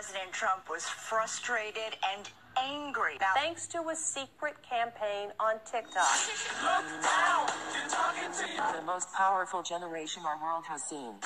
President Trump was frustrated and angry. Now, thanks to a secret campaign on TikTok. The most powerful generation our world has seen.